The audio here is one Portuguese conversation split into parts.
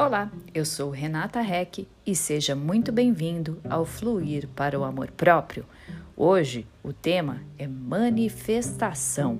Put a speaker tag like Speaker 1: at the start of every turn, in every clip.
Speaker 1: Olá, eu sou Renata Reck e seja muito bem-vindo ao Fluir para o Amor Próprio. Hoje o tema é manifestação.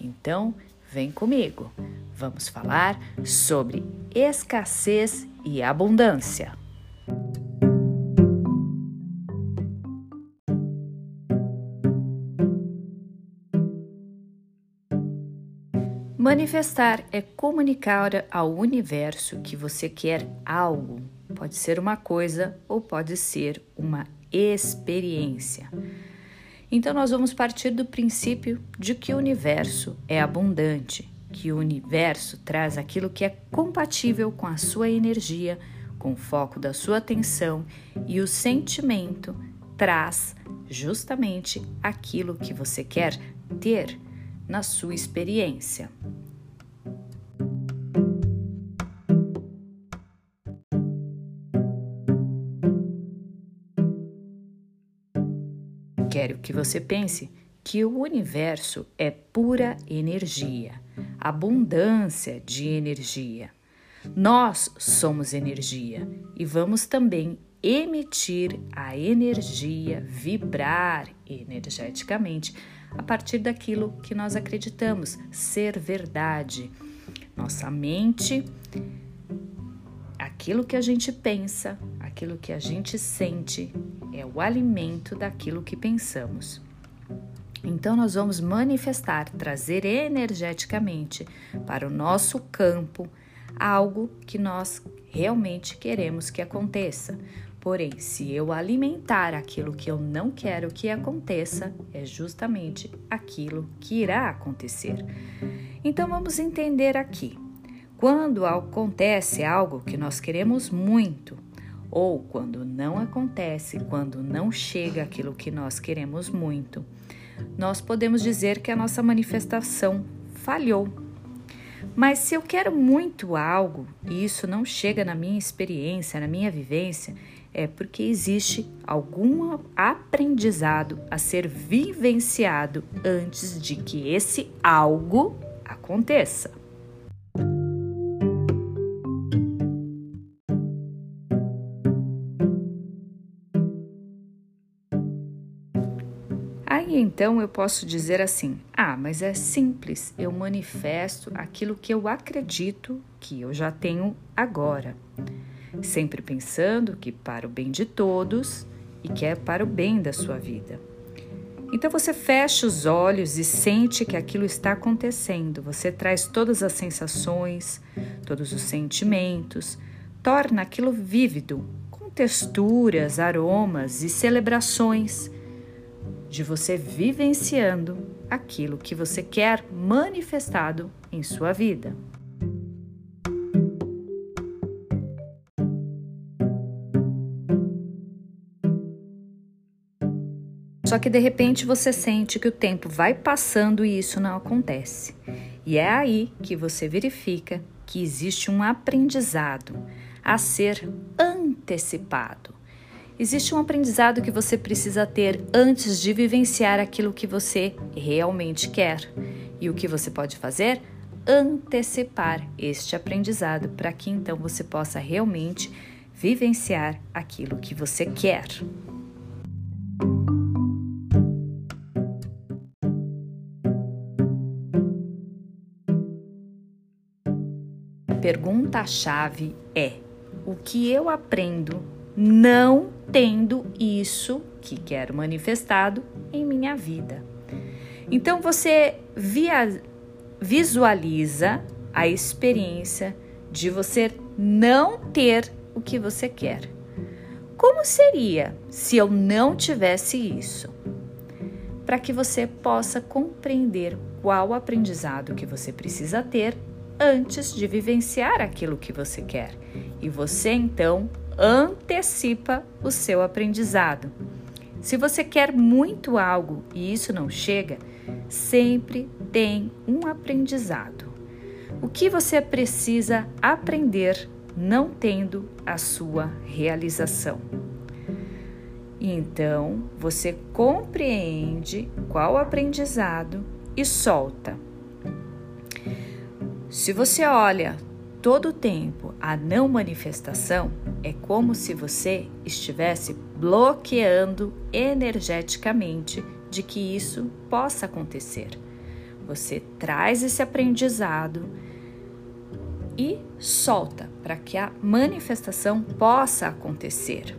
Speaker 1: Então, vem comigo. Vamos falar sobre escassez e abundância. Manifestar é comunicar ao universo que você quer algo. Pode ser uma coisa ou pode ser uma experiência. Então, nós vamos partir do princípio de que o universo é abundante, que o universo traz aquilo que é compatível com a sua energia, com o foco da sua atenção e o sentimento traz justamente aquilo que você quer ter na sua experiência. Quero que você pense que o universo é pura energia, abundância de energia. Nós somos energia e vamos também emitir a energia, vibrar energeticamente a partir daquilo que nós acreditamos ser verdade. Nossa mente, aquilo que a gente pensa, aquilo que a gente sente, é o alimento daquilo que pensamos. Então, nós vamos manifestar, trazer energeticamente para o nosso campo algo que nós realmente queremos que aconteça. Porém, se eu alimentar aquilo que eu não quero que aconteça, é justamente aquilo que irá acontecer. Então vamos entender aqui. Quando acontece algo que nós queremos muito, ou quando não acontece, quando não chega aquilo que nós queremos muito, nós podemos dizer que a nossa manifestação falhou. Mas se eu quero muito algo e isso não chega na minha experiência, na minha vivência, é porque existe algum aprendizado a ser vivenciado antes de que esse algo aconteça. Aí então eu posso dizer assim: ah, mas é simples, eu manifesto aquilo que eu acredito que eu já tenho agora sempre pensando que para o bem de todos e que é para o bem da sua vida. Então você fecha os olhos e sente que aquilo está acontecendo. Você traz todas as sensações, todos os sentimentos, torna aquilo vívido, com texturas, aromas e celebrações de você vivenciando aquilo que você quer manifestado em sua vida. Só que de repente você sente que o tempo vai passando e isso não acontece. E é aí que você verifica que existe um aprendizado a ser antecipado. Existe um aprendizado que você precisa ter antes de vivenciar aquilo que você realmente quer. E o que você pode fazer? Antecipar este aprendizado para que então você possa realmente vivenciar aquilo que você quer. Pergunta-chave é: o que eu aprendo não tendo isso que quero manifestado em minha vida? Então você via, visualiza a experiência de você não ter o que você quer. Como seria se eu não tivesse isso? Para que você possa compreender qual aprendizado que você precisa ter antes de vivenciar aquilo que você quer. E você então antecipa o seu aprendizado. Se você quer muito algo e isso não chega, sempre tem um aprendizado. O que você precisa aprender não tendo a sua realização? Então, você compreende qual aprendizado e solta se você olha todo o tempo a não manifestação, é como se você estivesse bloqueando energeticamente de que isso possa acontecer. Você traz esse aprendizado e solta para que a manifestação possa acontecer.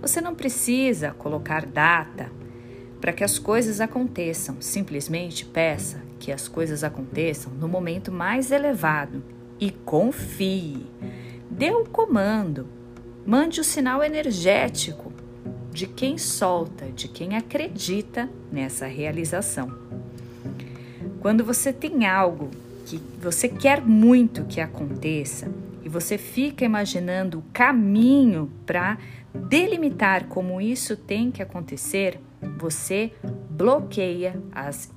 Speaker 1: Você não precisa colocar data para que as coisas aconteçam, simplesmente peça que as coisas aconteçam no momento mais elevado e confie. Dê o comando, mande o sinal energético de quem solta, de quem acredita nessa realização. Quando você tem algo que você quer muito que aconteça e você fica imaginando o caminho para delimitar como isso tem que acontecer, você bloqueia as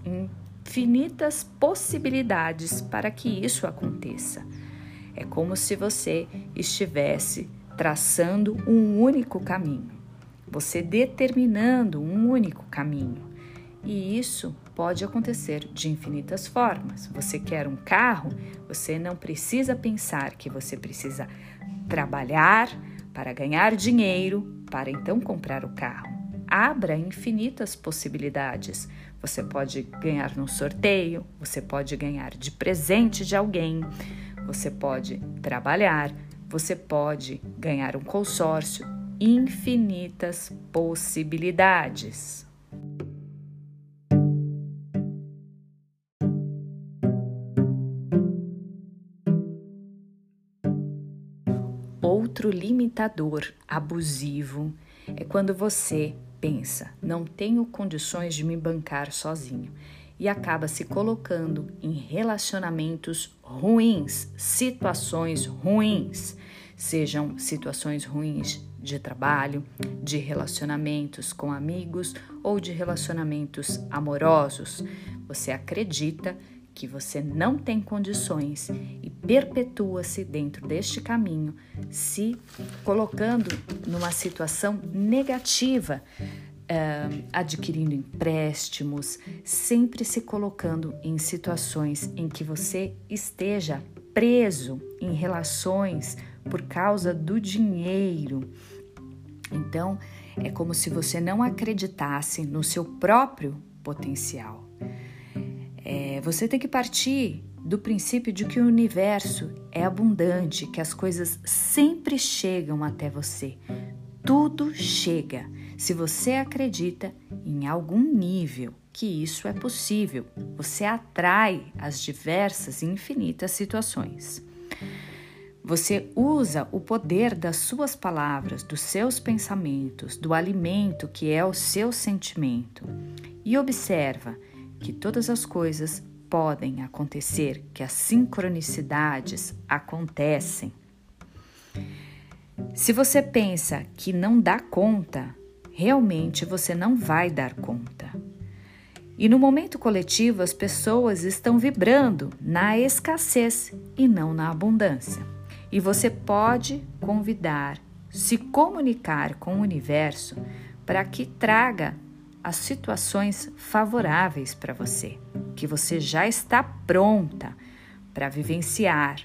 Speaker 1: infinitas possibilidades para que isso aconteça. É como se você estivesse traçando um único caminho, você determinando um único caminho. E isso pode acontecer de infinitas formas. Você quer um carro, você não precisa pensar que você precisa trabalhar para ganhar dinheiro para então comprar o carro. Abra infinitas possibilidades. Você pode ganhar num sorteio, você pode ganhar de presente de alguém, você pode trabalhar, você pode ganhar um consórcio, infinitas possibilidades. Outro limitador abusivo é quando você pensa, não tenho condições de me bancar sozinho e acaba se colocando em relacionamentos ruins, situações ruins, sejam situações ruins de trabalho, de relacionamentos com amigos ou de relacionamentos amorosos. Você acredita que você não tem condições e perpetua-se dentro deste caminho, se colocando numa situação negativa, uh, adquirindo empréstimos, sempre se colocando em situações em que você esteja preso em relações por causa do dinheiro. Então, é como se você não acreditasse no seu próprio potencial. É, você tem que partir do princípio de que o universo é abundante, que as coisas sempre chegam até você. Tudo chega. Se você acredita em algum nível que isso é possível, você atrai as diversas e infinitas situações. Você usa o poder das suas palavras, dos seus pensamentos, do alimento que é o seu sentimento e observa que todas as coisas podem acontecer, que as sincronicidades acontecem. Se você pensa que não dá conta, realmente você não vai dar conta. E no momento coletivo, as pessoas estão vibrando na escassez e não na abundância. E você pode convidar, se comunicar com o universo para que traga as situações favoráveis para você, que você já está pronta para vivenciar,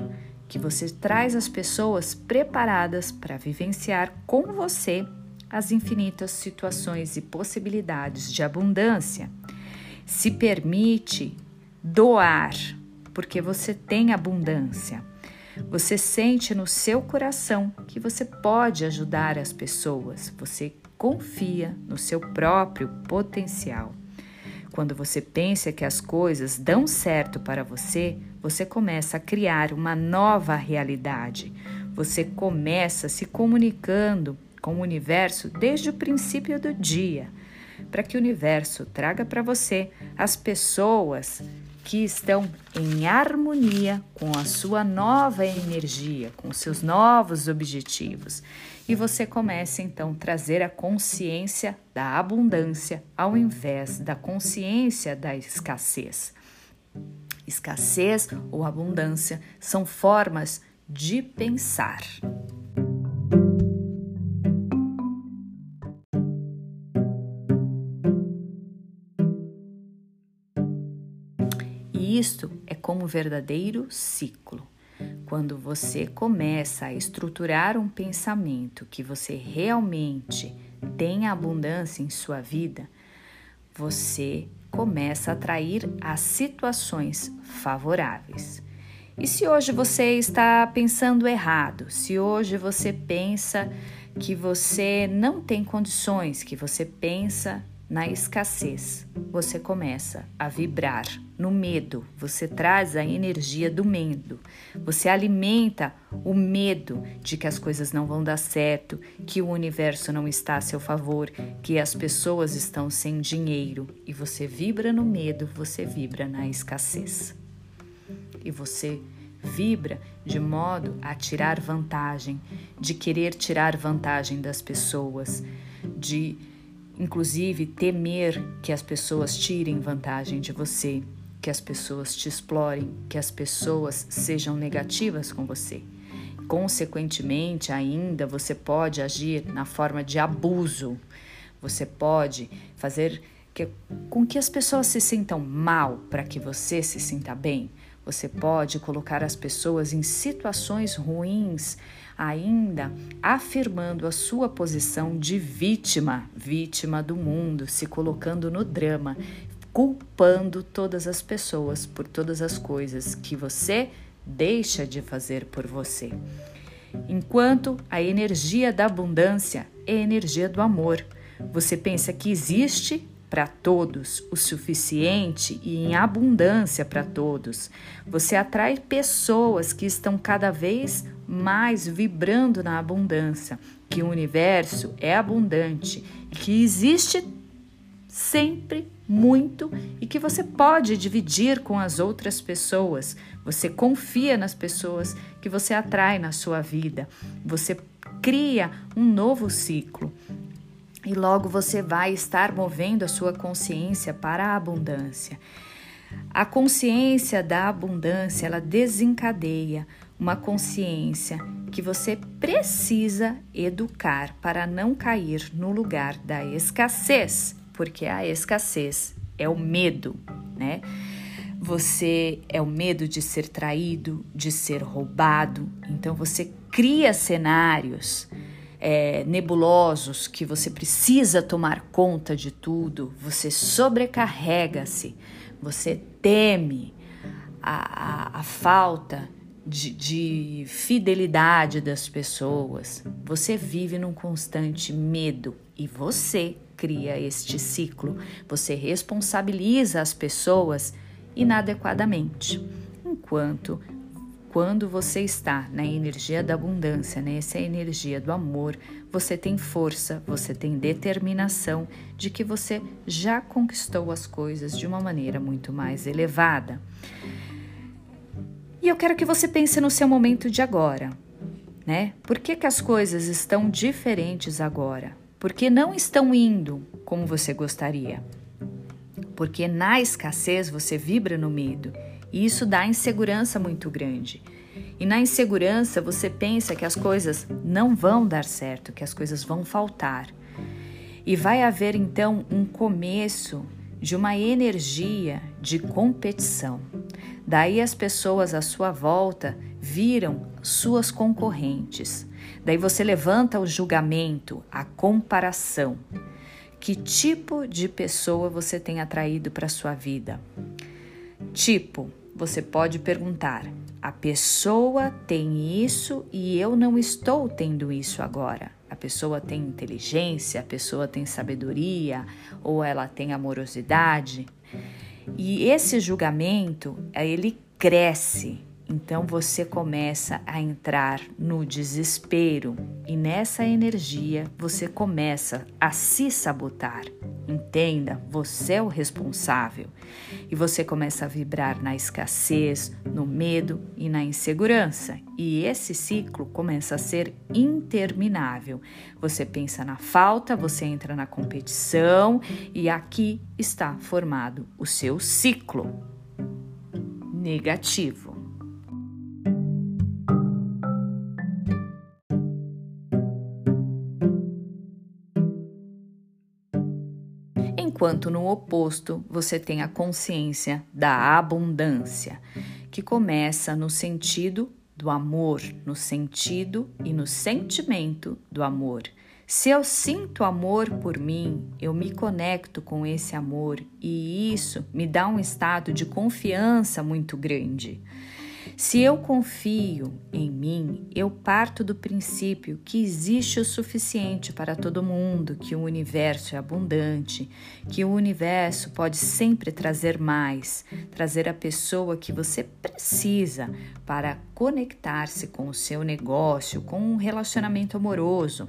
Speaker 1: que você traz as pessoas preparadas para vivenciar com você as infinitas situações e possibilidades de abundância. Se permite doar, porque você tem abundância. Você sente no seu coração que você pode ajudar as pessoas, você confia no seu próprio potencial. Quando você pensa que as coisas dão certo para você, você começa a criar uma nova realidade. Você começa se comunicando com o universo desde o princípio do dia, para que o universo traga para você as pessoas que estão em harmonia com a sua nova energia, com seus novos objetivos. E você começa então a trazer a consciência da abundância ao invés da consciência da escassez. Escassez ou abundância são formas de pensar. isto é como um verdadeiro ciclo. Quando você começa a estruturar um pensamento que você realmente tem abundância em sua vida, você começa a atrair as situações favoráveis. E se hoje você está pensando errado, se hoje você pensa que você não tem condições, que você pensa na escassez, você começa a vibrar. No medo, você traz a energia do medo, você alimenta o medo de que as coisas não vão dar certo, que o universo não está a seu favor, que as pessoas estão sem dinheiro. E você vibra no medo, você vibra na escassez. E você vibra de modo a tirar vantagem, de querer tirar vantagem das pessoas, de inclusive temer que as pessoas tirem vantagem de você, que as pessoas te explorem, que as pessoas sejam negativas com você. Consequentemente, ainda você pode agir na forma de abuso. Você pode fazer que, com que as pessoas se sintam mal para que você se sinta bem. Você pode colocar as pessoas em situações ruins, ainda afirmando a sua posição de vítima, vítima do mundo, se colocando no drama, culpando todas as pessoas por todas as coisas que você deixa de fazer por você. Enquanto a energia da abundância é a energia do amor. Você pensa que existe para todos, o suficiente e em abundância para todos. Você atrai pessoas que estão cada vez mais vibrando na abundância, que o universo é abundante, que existe sempre muito e que você pode dividir com as outras pessoas. Você confia nas pessoas que você atrai na sua vida. Você cria um novo ciclo e logo você vai estar movendo a sua consciência para a abundância. A consciência da abundância, ela desencadeia uma consciência que você precisa educar para não cair no lugar da escassez, porque a escassez é o medo, né? Você é o medo de ser traído, de ser roubado, então você cria cenários é, nebulosos que você precisa tomar conta de tudo, você sobrecarrega-se, você teme a, a, a falta de, de fidelidade das pessoas, você vive num constante medo e você cria este ciclo, você responsabiliza as pessoas inadequadamente, enquanto quando você está na energia da abundância, nessa energia do amor, você tem força, você tem determinação de que você já conquistou as coisas de uma maneira muito mais elevada. E eu quero que você pense no seu momento de agora, né? Por que, que as coisas estão diferentes agora? Porque não estão indo como você gostaria. Porque na escassez você vibra no medo e isso dá insegurança muito grande. E na insegurança você pensa que as coisas não vão dar certo, que as coisas vão faltar. E vai haver então um começo de uma energia de competição. Daí as pessoas à sua volta viram suas concorrentes. Daí você levanta o julgamento, a comparação. Que tipo de pessoa você tem atraído para sua vida? Tipo, você pode perguntar: a pessoa tem isso e eu não estou tendo isso agora. A pessoa tem inteligência, a pessoa tem sabedoria ou ela tem amorosidade. E esse julgamento, ele cresce então você começa a entrar no desespero e nessa energia você começa a se sabotar. Entenda, você é o responsável. E você começa a vibrar na escassez, no medo e na insegurança. E esse ciclo começa a ser interminável. Você pensa na falta, você entra na competição e aqui está formado o seu ciclo negativo. Enquanto no oposto você tem a consciência da abundância, que começa no sentido do amor no sentido e no sentimento do amor. Se eu sinto amor por mim, eu me conecto com esse amor e isso me dá um estado de confiança muito grande. Se eu confio em mim, eu parto do princípio que existe o suficiente para todo mundo, que o universo é abundante, que o universo pode sempre trazer mais, trazer a pessoa que você precisa para conectar-se com o seu negócio, com um relacionamento amoroso.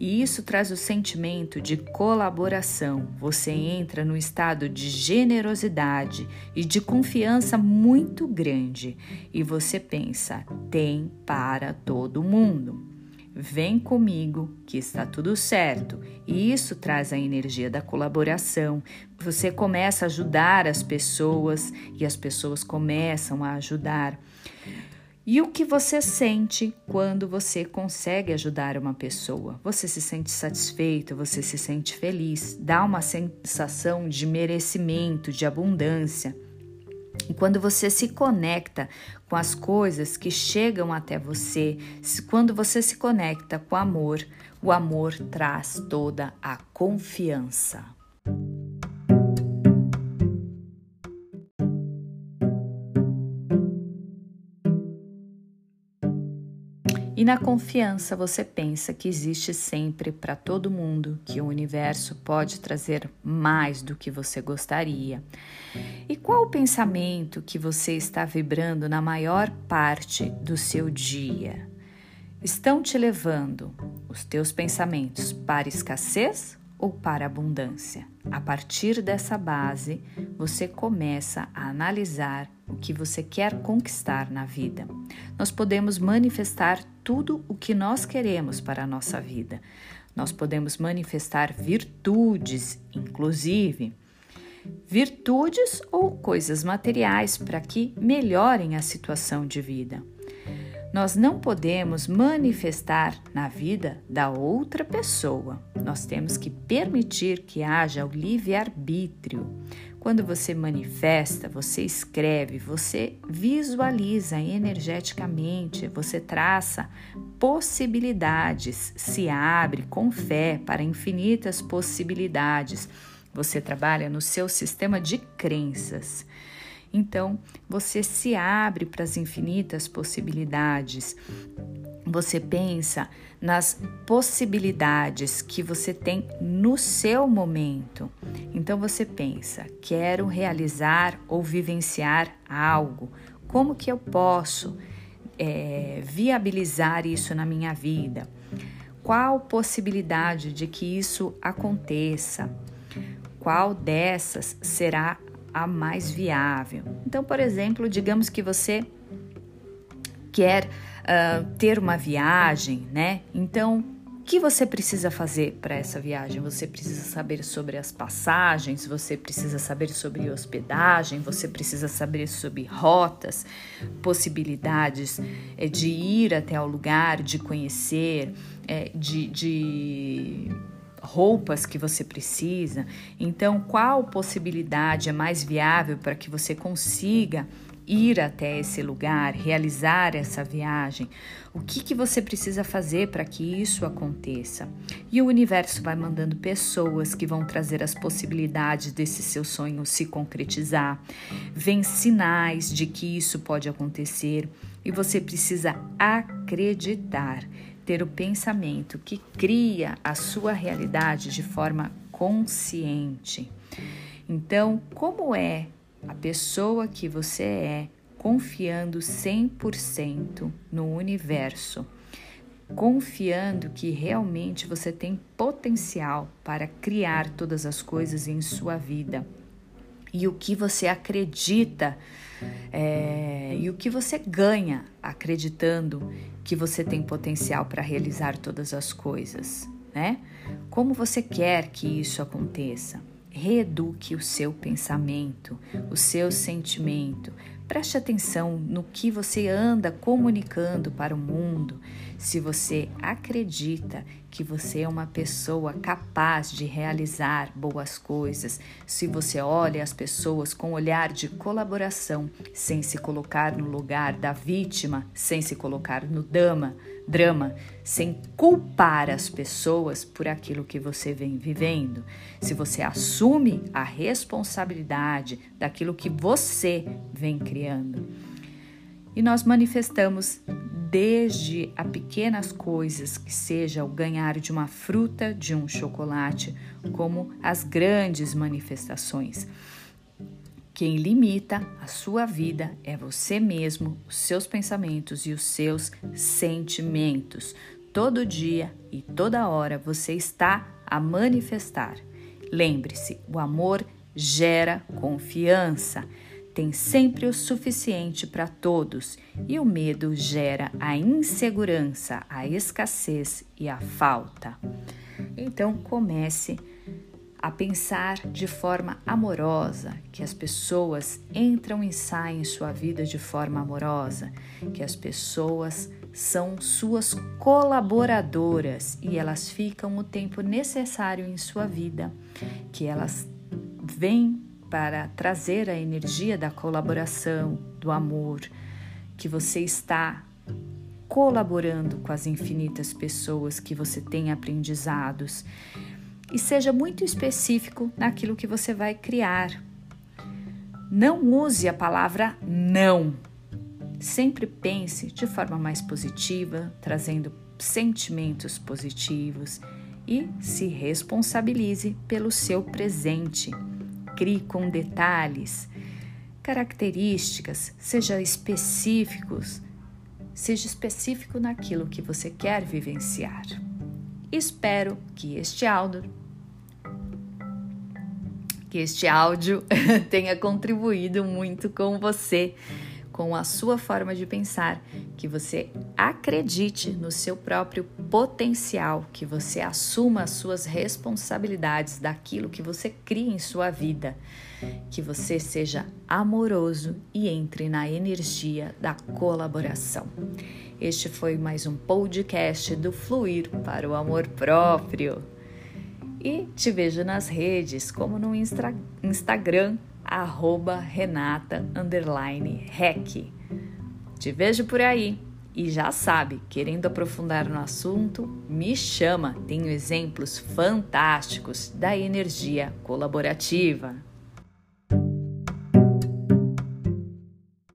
Speaker 1: E isso traz o sentimento de colaboração. Você entra no estado de generosidade e de confiança muito grande e você pensa: tem para todo mundo. Vem comigo que está tudo certo. E isso traz a energia da colaboração. Você começa a ajudar as pessoas e as pessoas começam a ajudar. E o que você sente quando você consegue ajudar uma pessoa? Você se sente satisfeito, você se sente feliz, dá uma sensação de merecimento, de abundância. E quando você se conecta com as coisas que chegam até você, quando você se conecta com o amor, o amor traz toda a confiança. E na confiança você pensa que existe sempre para todo mundo, que o universo pode trazer mais do que você gostaria. E qual o pensamento que você está vibrando na maior parte do seu dia? Estão te levando os teus pensamentos para escassez ou para abundância? A partir dessa base, você começa a analisar o que você quer conquistar na vida. Nós podemos manifestar tudo o que nós queremos para a nossa vida. Nós podemos manifestar virtudes, inclusive virtudes ou coisas materiais para que melhorem a situação de vida. Nós não podemos manifestar na vida da outra pessoa. Nós temos que permitir que haja o livre-arbítrio. Quando você manifesta, você escreve, você visualiza energeticamente, você traça possibilidades, se abre com fé para infinitas possibilidades. Você trabalha no seu sistema de crenças. Então, você se abre para as infinitas possibilidades. Você pensa nas possibilidades que você tem no seu momento. Então, você pensa: quero realizar ou vivenciar algo. Como que eu posso é, viabilizar isso na minha vida? Qual possibilidade de que isso aconteça? Qual dessas será a mais viável. Então, por exemplo, digamos que você quer uh, ter uma viagem, né? Então, o que você precisa fazer para essa viagem? Você precisa saber sobre as passagens, você precisa saber sobre hospedagem, você precisa saber sobre rotas, possibilidades é, de ir até o lugar, de conhecer, é, de, de roupas que você precisa. Então, qual possibilidade é mais viável para que você consiga ir até esse lugar, realizar essa viagem? O que, que você precisa fazer para que isso aconteça? E o universo vai mandando pessoas que vão trazer as possibilidades desse seu sonho se concretizar. Vem sinais de que isso pode acontecer e você precisa acreditar ter o pensamento que cria a sua realidade de forma consciente. Então, como é a pessoa que você é confiando 100% no universo? Confiando que realmente você tem potencial para criar todas as coisas em sua vida. E o que você acredita é, e o que você ganha acreditando que você tem potencial para realizar todas as coisas, né? Como você quer que isso aconteça? Reeduque o seu pensamento, o seu sentimento. Preste atenção no que você anda comunicando para o mundo. Se você acredita que você é uma pessoa capaz de realizar boas coisas, se você olha as pessoas com olhar de colaboração, sem se colocar no lugar da vítima, sem se colocar no drama, drama, sem culpar as pessoas por aquilo que você vem vivendo, se você assume a responsabilidade daquilo que você vem criando. E nós manifestamos desde a pequenas coisas, que seja o ganhar de uma fruta, de um chocolate, como as grandes manifestações. Quem limita a sua vida é você mesmo, os seus pensamentos e os seus sentimentos. Todo dia e toda hora você está a manifestar. Lembre-se, o amor gera confiança tem sempre o suficiente para todos e o medo gera a insegurança, a escassez e a falta. Então comece a pensar de forma amorosa, que as pessoas entram e saem em sua vida de forma amorosa, que as pessoas são suas colaboradoras e elas ficam o tempo necessário em sua vida, que elas vêm para trazer a energia da colaboração, do amor, que você está colaborando com as infinitas pessoas que você tem aprendizados. E seja muito específico naquilo que você vai criar. Não use a palavra não. Sempre pense de forma mais positiva, trazendo sentimentos positivos e se responsabilize pelo seu presente crie com detalhes, características, seja específicos, seja específico naquilo que você quer vivenciar. Espero que este áudio que este áudio tenha contribuído muito com você com a sua forma de pensar, que você acredite no seu próprio potencial, que você assuma as suas responsabilidades daquilo que você cria em sua vida, que você seja amoroso e entre na energia da colaboração. Este foi mais um podcast do Fluir para o Amor Próprio. E te vejo nas redes, como no Insta Instagram arroba Renata rec. Te vejo por aí e já sabe, querendo aprofundar no assunto, me chama. Tenho exemplos fantásticos da energia colaborativa.